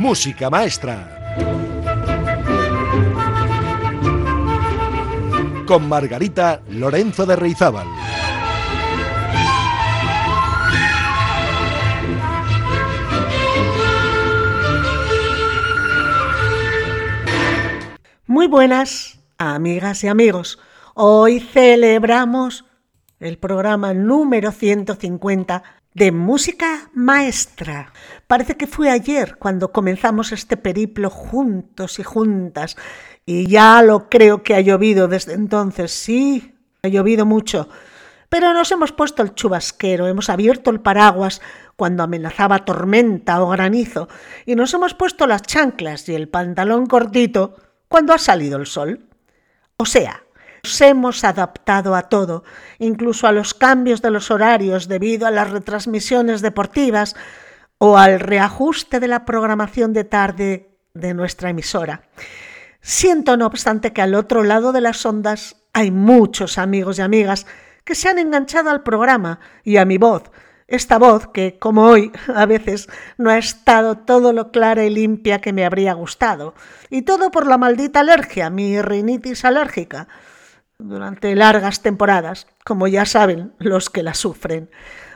Música Maestra. Con Margarita Lorenzo de Reizábal. Muy buenas, amigas y amigos. Hoy celebramos el programa número 150 de música maestra. Parece que fue ayer cuando comenzamos este periplo juntos y juntas y ya lo creo que ha llovido desde entonces. Sí, ha llovido mucho. Pero nos hemos puesto el chubasquero, hemos abierto el paraguas cuando amenazaba tormenta o granizo y nos hemos puesto las chanclas y el pantalón cortito cuando ha salido el sol. O sea, nos hemos adaptado a todo, incluso a los cambios de los horarios debido a las retransmisiones deportivas o al reajuste de la programación de tarde de nuestra emisora. Siento, no obstante, que al otro lado de las ondas hay muchos amigos y amigas que se han enganchado al programa y a mi voz, esta voz que, como hoy, a veces no ha estado todo lo clara y limpia que me habría gustado, y todo por la maldita alergia, mi rinitis alérgica, durante largas temporadas, como ya saben los que la sufren.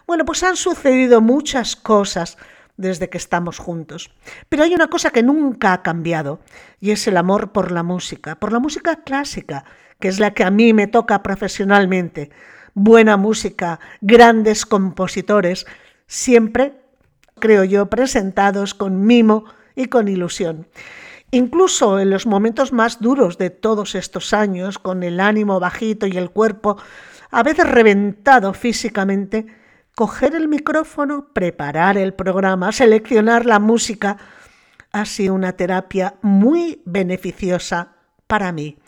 Bueno, pues han sucedido muchas cosas desde que estamos juntos. Pero hay una cosa que nunca ha cambiado, y es el amor por la música, por la música clásica, que es la que a mí me toca profesionalmente, buena música, grandes compositores, siempre, creo yo, presentados con mimo y con ilusión. Incluso en los momentos más duros de todos estos años, con el ánimo bajito y el cuerpo a veces reventado físicamente, coger el micrófono, preparar el programa, seleccionar la música, ha sido una terapia muy beneficiosa para mí.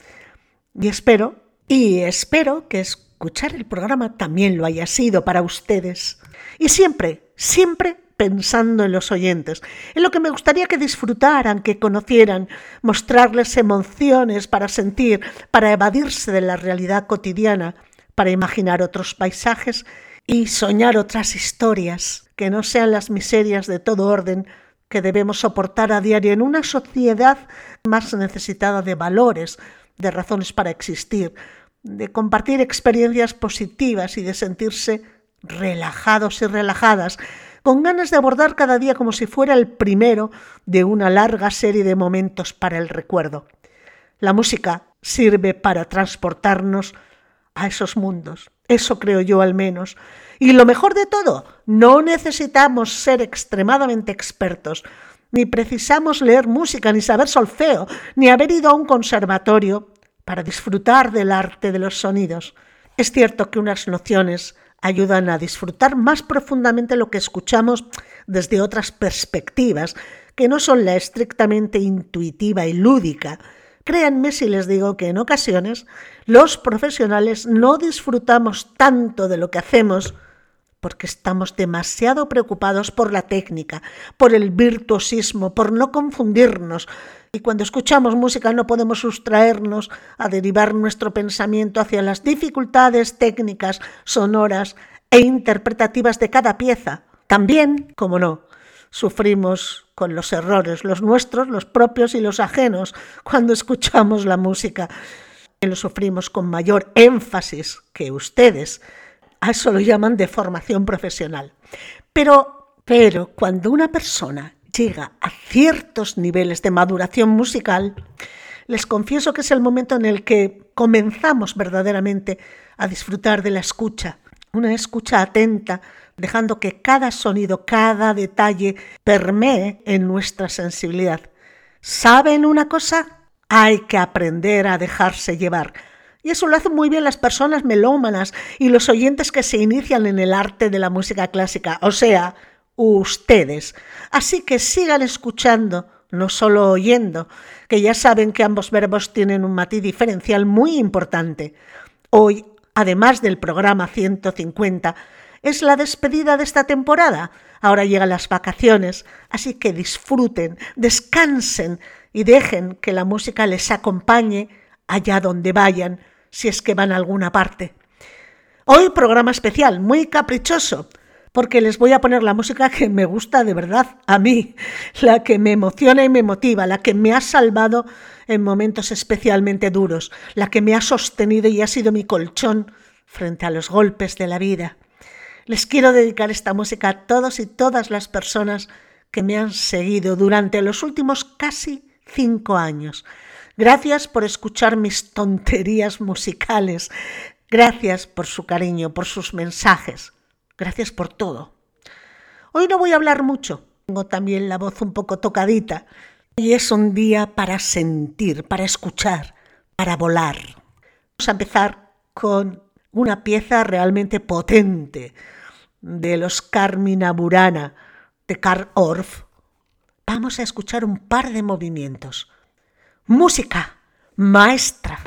Y espero, y espero que es escuchar el programa también lo haya sido para ustedes. Y siempre, siempre pensando en los oyentes, en lo que me gustaría que disfrutaran, que conocieran, mostrarles emociones para sentir, para evadirse de la realidad cotidiana, para imaginar otros paisajes y soñar otras historias que no sean las miserias de todo orden que debemos soportar a diario en una sociedad más necesitada de valores, de razones para existir, de compartir experiencias positivas y de sentirse relajados y relajadas, con ganas de abordar cada día como si fuera el primero de una larga serie de momentos para el recuerdo. La música sirve para transportarnos a esos mundos, eso creo yo al menos. Y lo mejor de todo, no necesitamos ser extremadamente expertos, ni precisamos leer música, ni saber solfeo, ni haber ido a un conservatorio para disfrutar del arte de los sonidos. Es cierto que unas nociones ayudan a disfrutar más profundamente lo que escuchamos desde otras perspectivas, que no son la estrictamente intuitiva y lúdica. Créanme si les digo que en ocasiones los profesionales no disfrutamos tanto de lo que hacemos porque estamos demasiado preocupados por la técnica, por el virtuosismo, por no confundirnos, y cuando escuchamos música no podemos sustraernos a derivar nuestro pensamiento hacia las dificultades técnicas, sonoras e interpretativas de cada pieza. También, como no, sufrimos con los errores, los nuestros, los propios y los ajenos, cuando escuchamos la música. Lo sufrimos con mayor énfasis que ustedes. A eso lo llaman de formación profesional. Pero, pero cuando una persona llega a ciertos niveles de maduración musical, les confieso que es el momento en el que comenzamos verdaderamente a disfrutar de la escucha, una escucha atenta, dejando que cada sonido, cada detalle permee en nuestra sensibilidad. ¿Saben una cosa? Hay que aprender a dejarse llevar. Y eso lo hacen muy bien las personas melómanas y los oyentes que se inician en el arte de la música clásica, o sea, ustedes. Así que sigan escuchando, no solo oyendo, que ya saben que ambos verbos tienen un matiz diferencial muy importante. Hoy, además del programa 150, es la despedida de esta temporada. Ahora llegan las vacaciones, así que disfruten, descansen y dejen que la música les acompañe allá donde vayan, si es que van a alguna parte. Hoy programa especial, muy caprichoso, porque les voy a poner la música que me gusta de verdad a mí, la que me emociona y me motiva, la que me ha salvado en momentos especialmente duros, la que me ha sostenido y ha sido mi colchón frente a los golpes de la vida. Les quiero dedicar esta música a todos y todas las personas que me han seguido durante los últimos casi cinco años. Gracias por escuchar mis tonterías musicales. Gracias por su cariño, por sus mensajes. Gracias por todo. Hoy no voy a hablar mucho. Tengo también la voz un poco tocadita. Y es un día para sentir, para escuchar, para volar. Vamos a empezar con una pieza realmente potente de los Carmina Burana de Karl Orff. Vamos a escuchar un par de movimientos. Música maestra.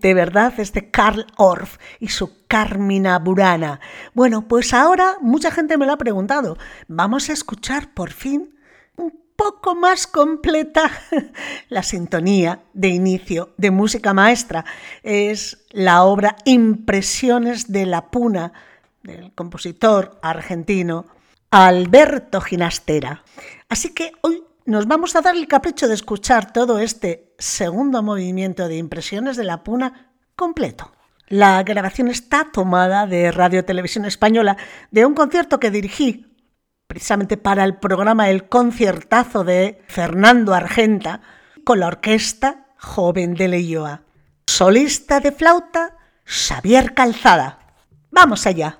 Potente, ¿verdad? Este Karl Orff y su Carmina Burana. Bueno, pues ahora mucha gente me lo ha preguntado. Vamos a escuchar por fin un poco más completa la sintonía de inicio de música maestra. Es la obra Impresiones de la Puna del compositor argentino Alberto Ginastera. Así que hoy nos vamos a dar el capricho de escuchar todo este segundo movimiento de impresiones de la puna completo. La grabación está tomada de Radio Televisión Española de un concierto que dirigí precisamente para el programa El Conciertazo de Fernando Argenta con la orquesta Joven de Leyoa. Solista de flauta, Xavier Calzada. Vamos allá.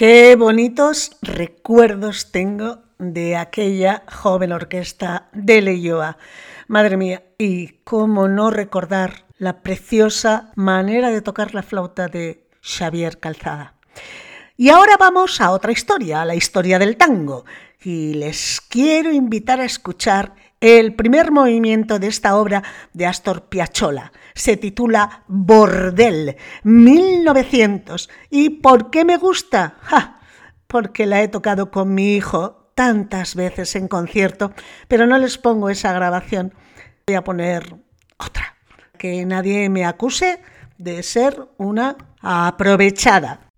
Qué bonitos recuerdos tengo de aquella joven orquesta de Leyoa. Madre mía, y cómo no recordar la preciosa manera de tocar la flauta de Xavier Calzada. Y ahora vamos a otra historia, a la historia del tango, y les quiero invitar a escuchar el primer movimiento de esta obra de Astor Piazzolla. Se titula Bordel, 1900. ¿Y por qué me gusta? porque la he tocado con mi hijo tantas veces en concierto, pero no les pongo esa grabación. Voy a poner otra. Que nadie me acuse de ser una aprovechada.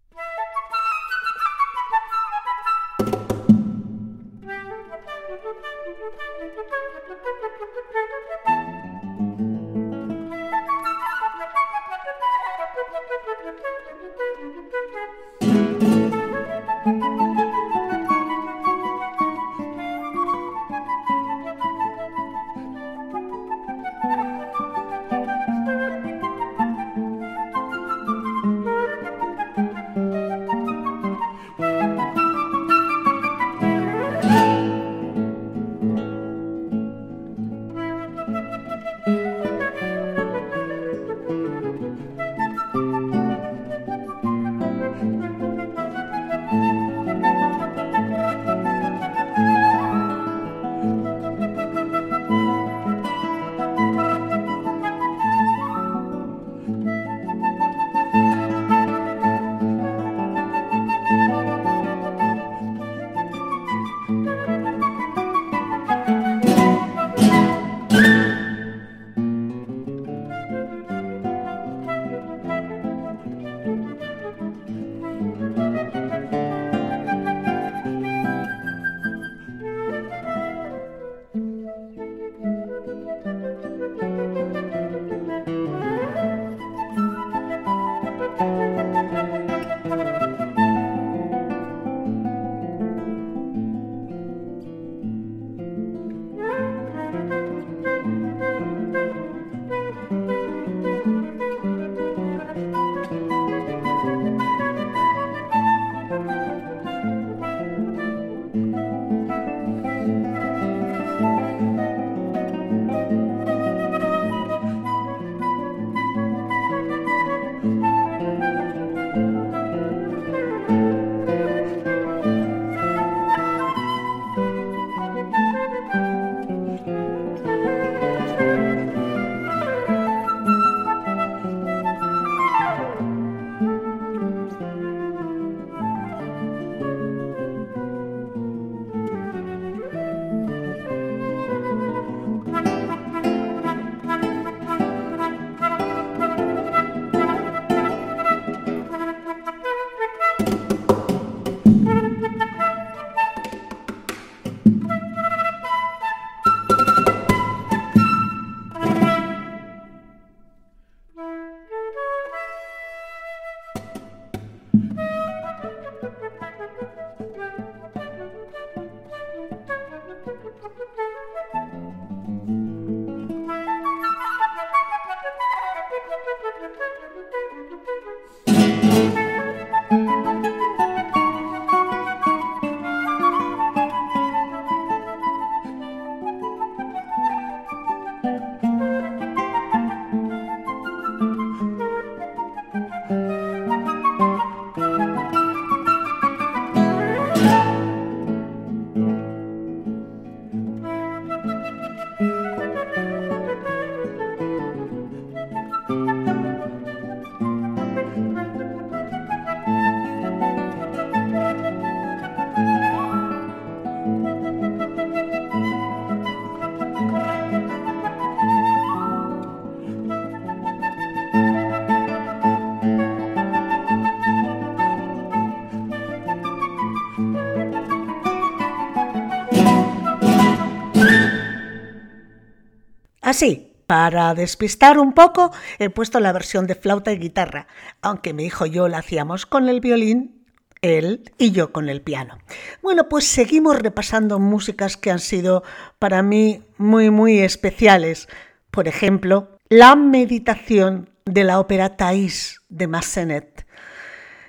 Así, para despistar un poco, he puesto la versión de flauta y guitarra, aunque mi hijo y yo la hacíamos con el violín, él y yo con el piano. Bueno, pues seguimos repasando músicas que han sido para mí muy, muy especiales. Por ejemplo, la meditación de la ópera Thais de Massenet.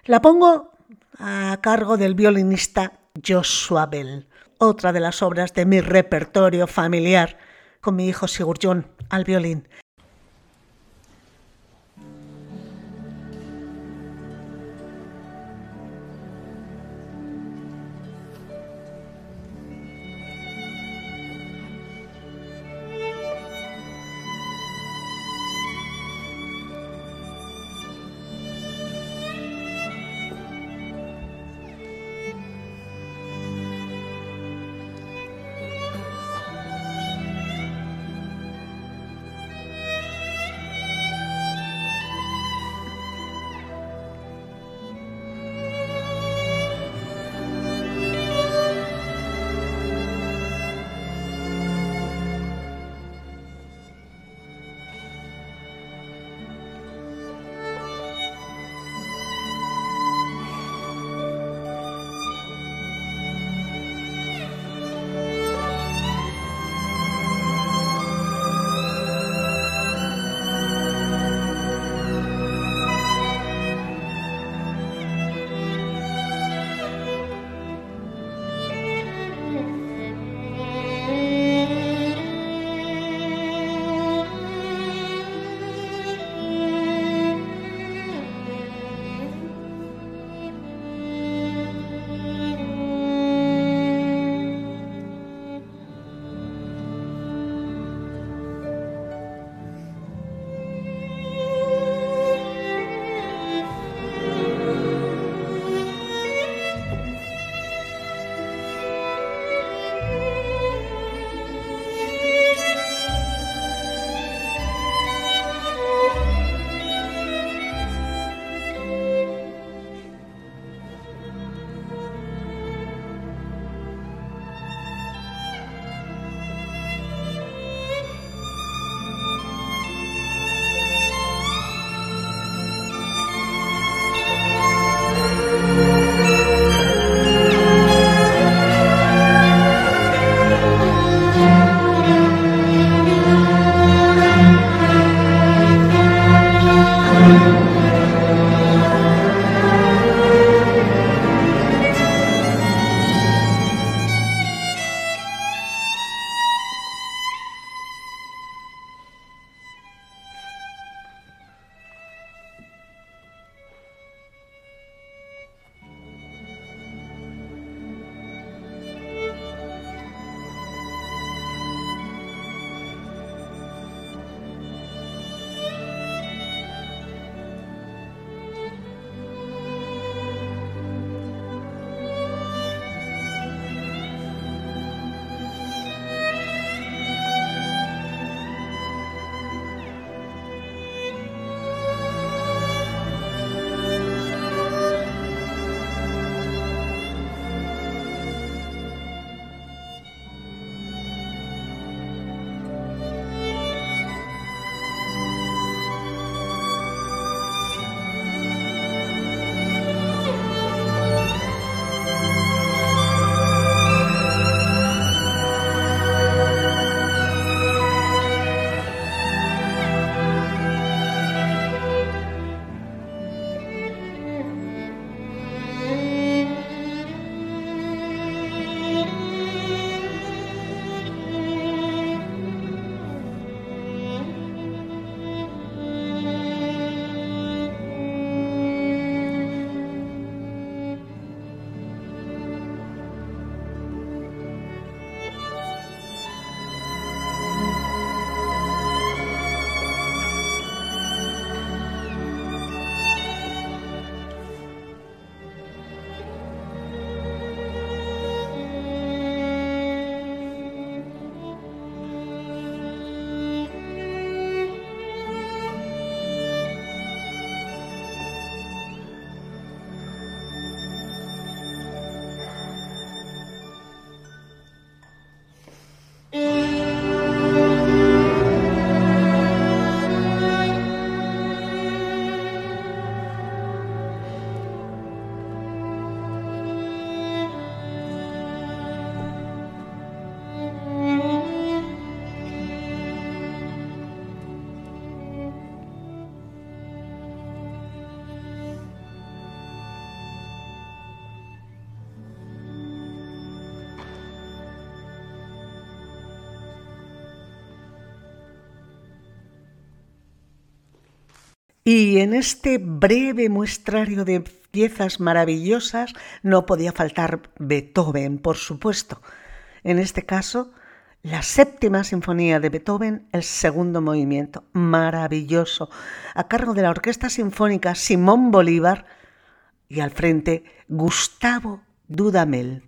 La pongo a cargo del violinista Joshua Bell, otra de las obras de mi repertorio familiar, con mi hijo Sigurd al violín. Y en este breve muestrario de piezas maravillosas no podía faltar Beethoven, por supuesto. En este caso, la séptima sinfonía de Beethoven, el segundo movimiento, maravilloso, a cargo de la Orquesta Sinfónica Simón Bolívar y al frente Gustavo Dudamel.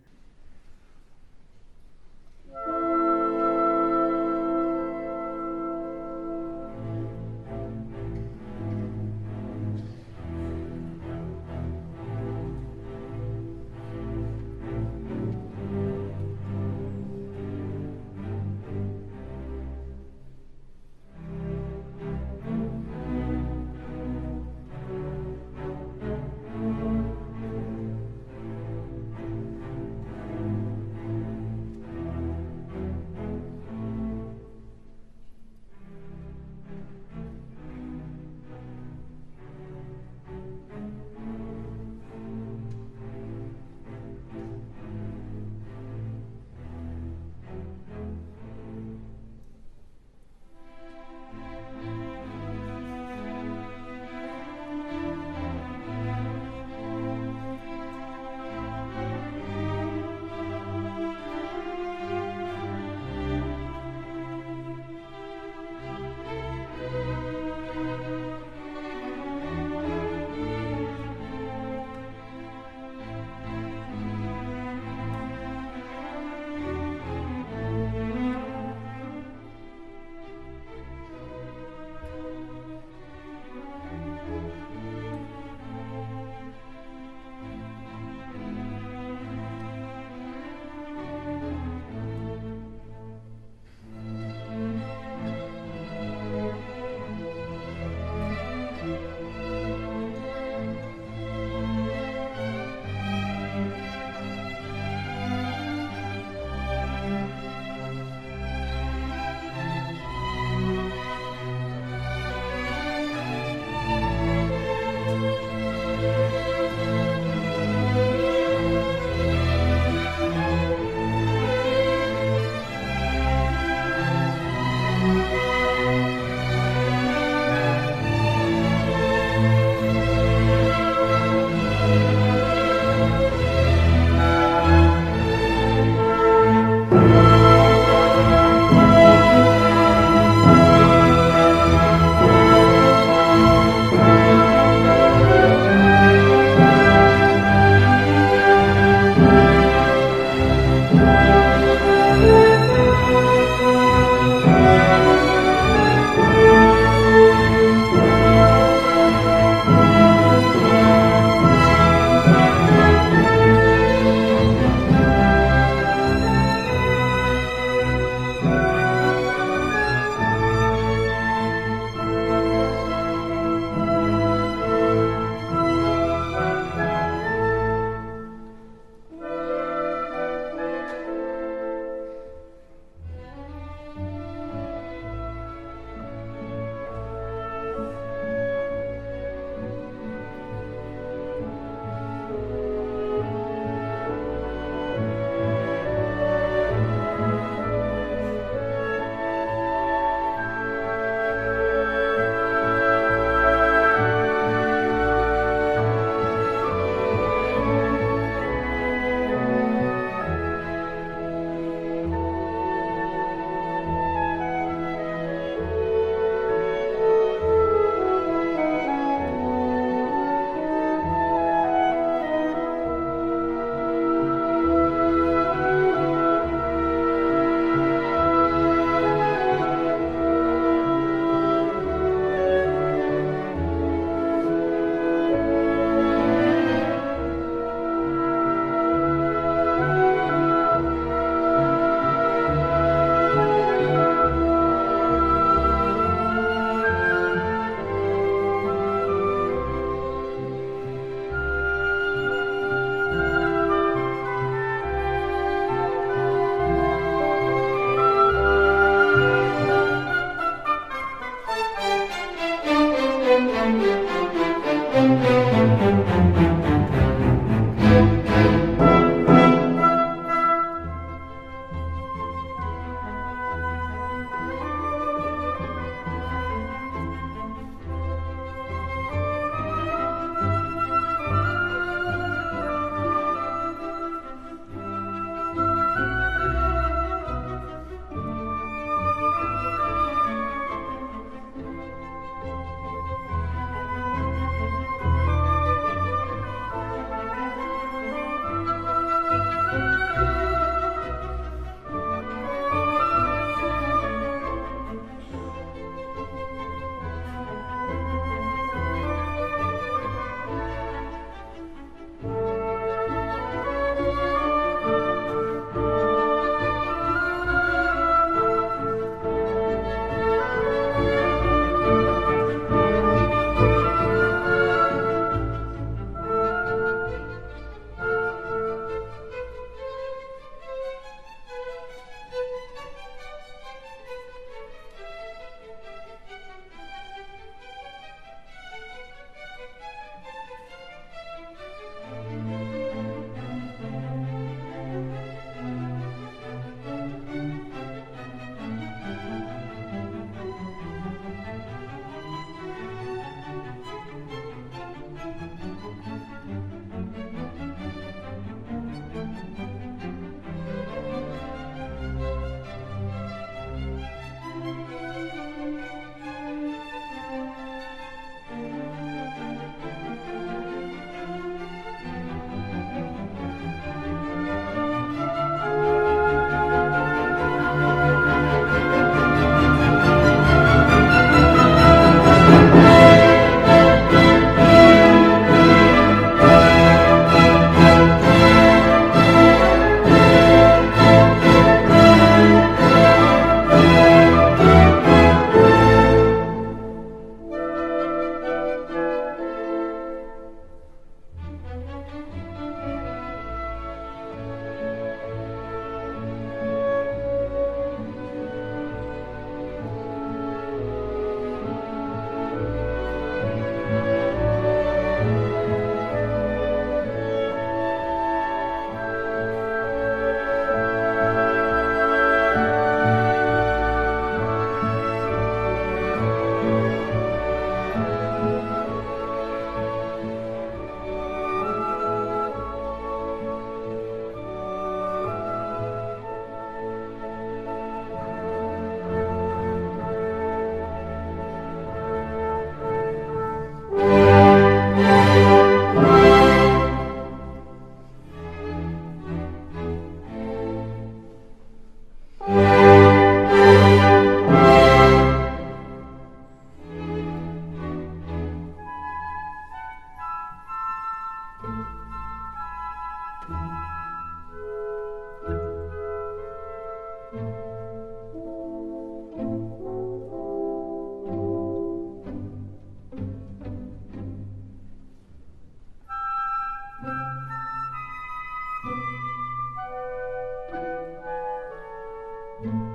Bye.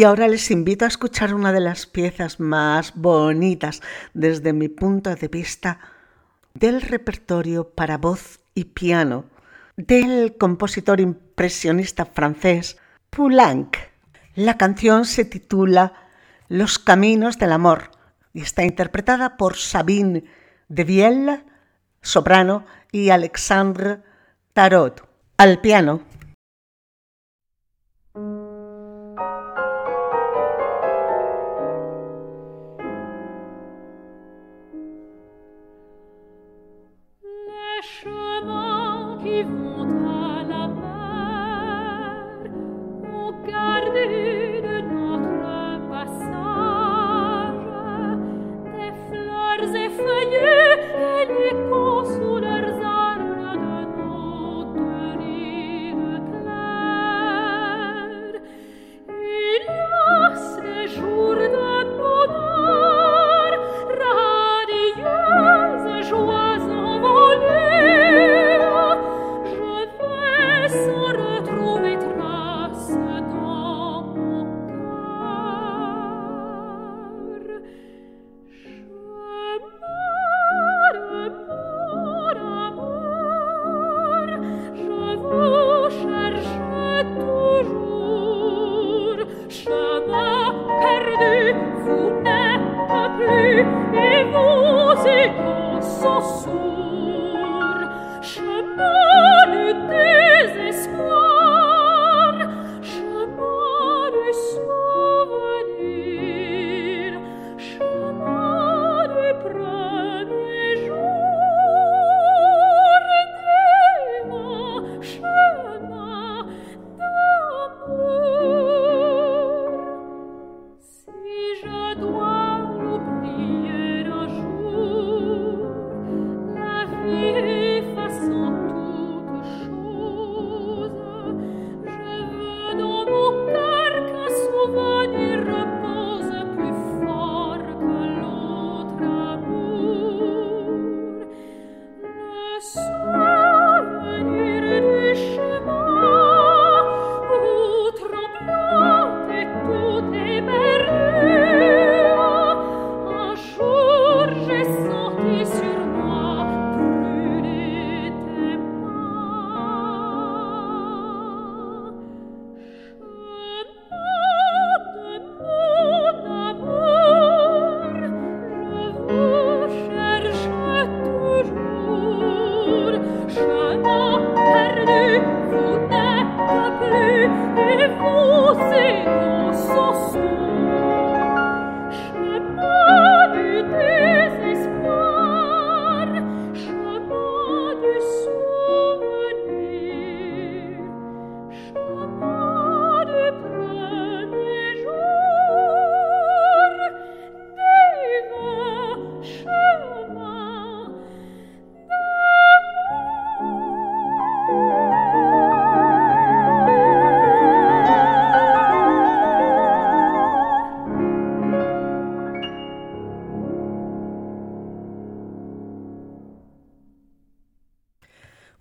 Y ahora les invito a escuchar una de las piezas más bonitas desde mi punto de vista del repertorio para voz y piano del compositor impresionista francés Poulenc. La canción se titula Los caminos del amor y está interpretada por Sabine de Vielle, soprano, y Alexandre Tarot al piano.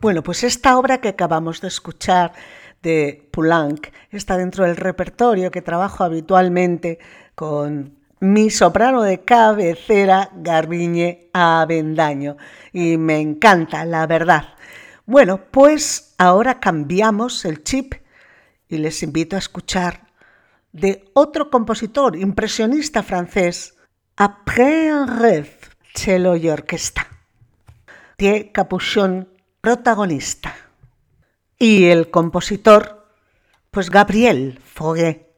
Bueno, pues esta obra que acabamos de escuchar de Poulenc está dentro del repertorio que trabajo habitualmente con mi soprano de cabecera, Garbiñe Avendaño. Y me encanta, la verdad. Bueno, pues ahora cambiamos el chip y les invito a escuchar de otro compositor impresionista francés, Après un rêve, cello y orquesta. Thierry Capuchon protagonista. Y el compositor, pues Gabriel Foguet.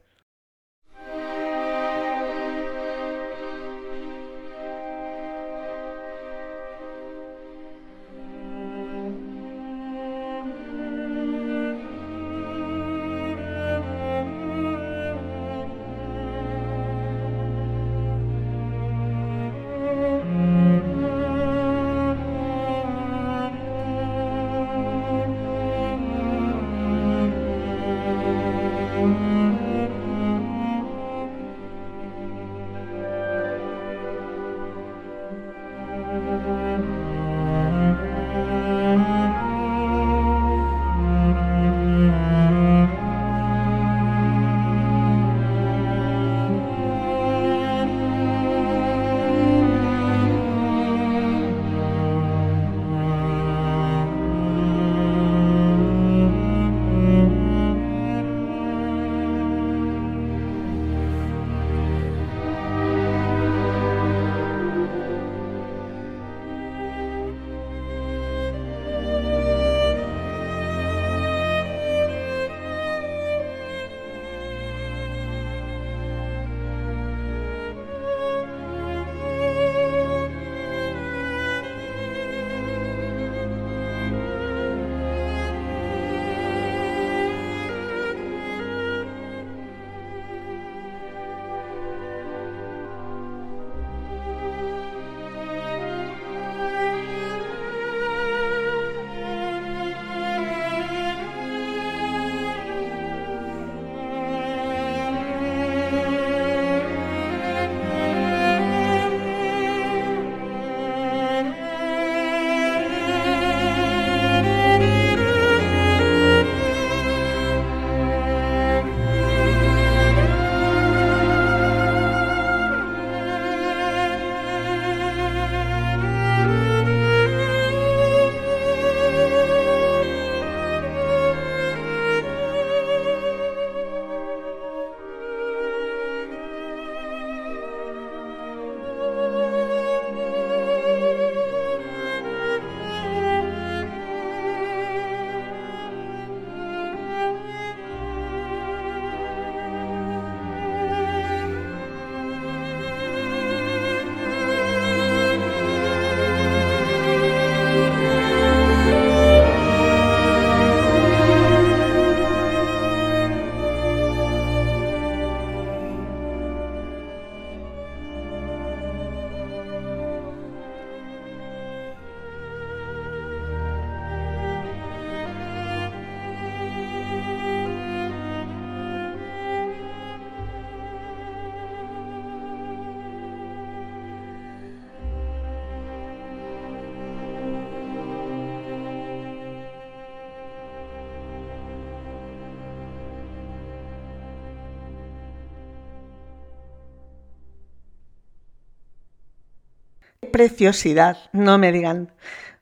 Preciosidad, no me digan.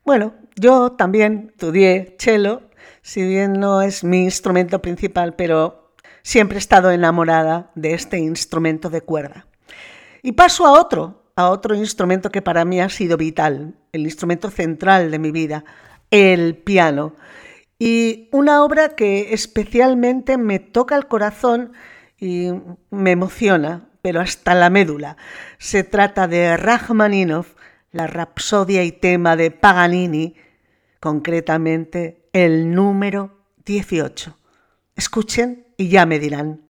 Bueno, yo también estudié cello, si bien no es mi instrumento principal, pero siempre he estado enamorada de este instrumento de cuerda. Y paso a otro, a otro instrumento que para mí ha sido vital, el instrumento central de mi vida, el piano. Y una obra que especialmente me toca el corazón y me emociona, pero hasta la médula. Se trata de Rachmaninoff, la rapsodia y tema de Paganini, concretamente el número 18. Escuchen y ya me dirán.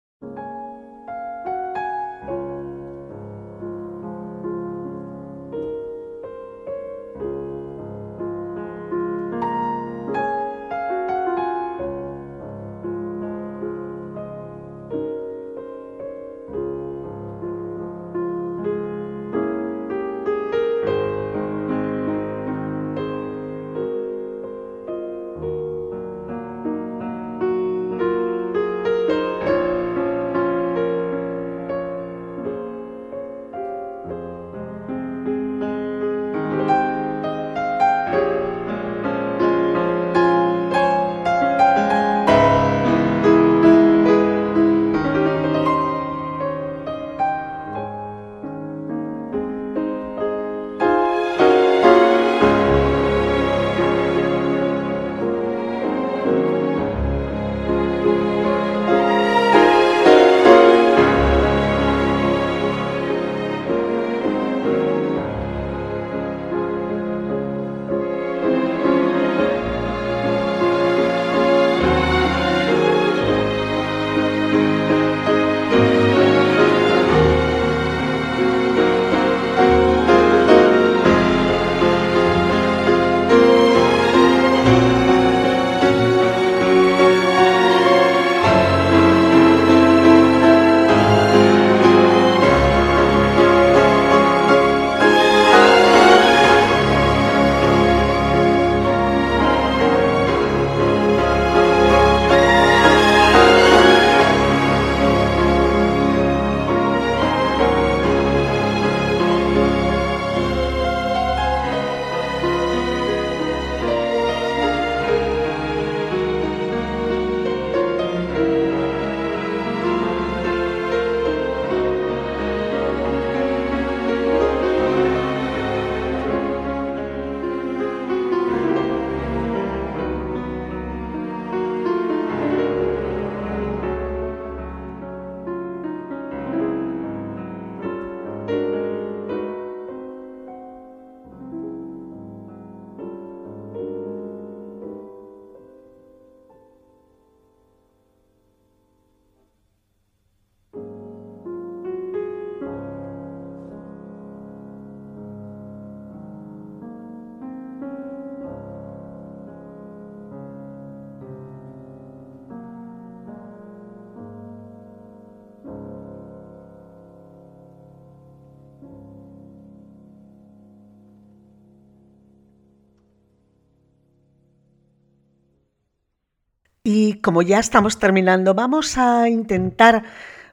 Y como ya estamos terminando, vamos a intentar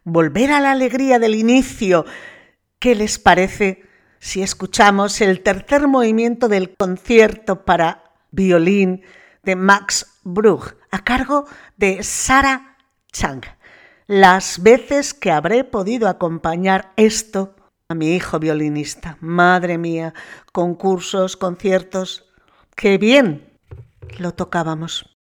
volver a la alegría del inicio. ¿Qué les parece si escuchamos el tercer movimiento del concierto para violín de Max Bruch a cargo de Sara Chang? Las veces que habré podido acompañar esto a mi hijo violinista. Madre mía, concursos, conciertos. ¡Qué bien! Lo tocábamos.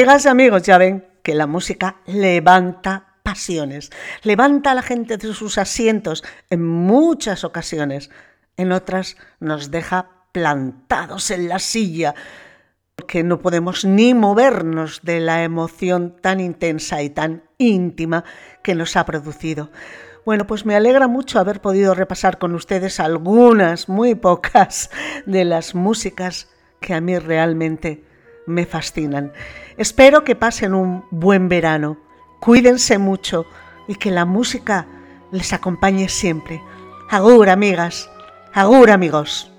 Amigas y amigos, ya ven que la música levanta pasiones, levanta a la gente de sus asientos en muchas ocasiones, en otras nos deja plantados en la silla, porque no podemos ni movernos de la emoción tan intensa y tan íntima que nos ha producido. Bueno, pues me alegra mucho haber podido repasar con ustedes algunas, muy pocas, de las músicas que a mí realmente me fascinan. Espero que pasen un buen verano, cuídense mucho y que la música les acompañe siempre. Agur, amigas. Agur, amigos.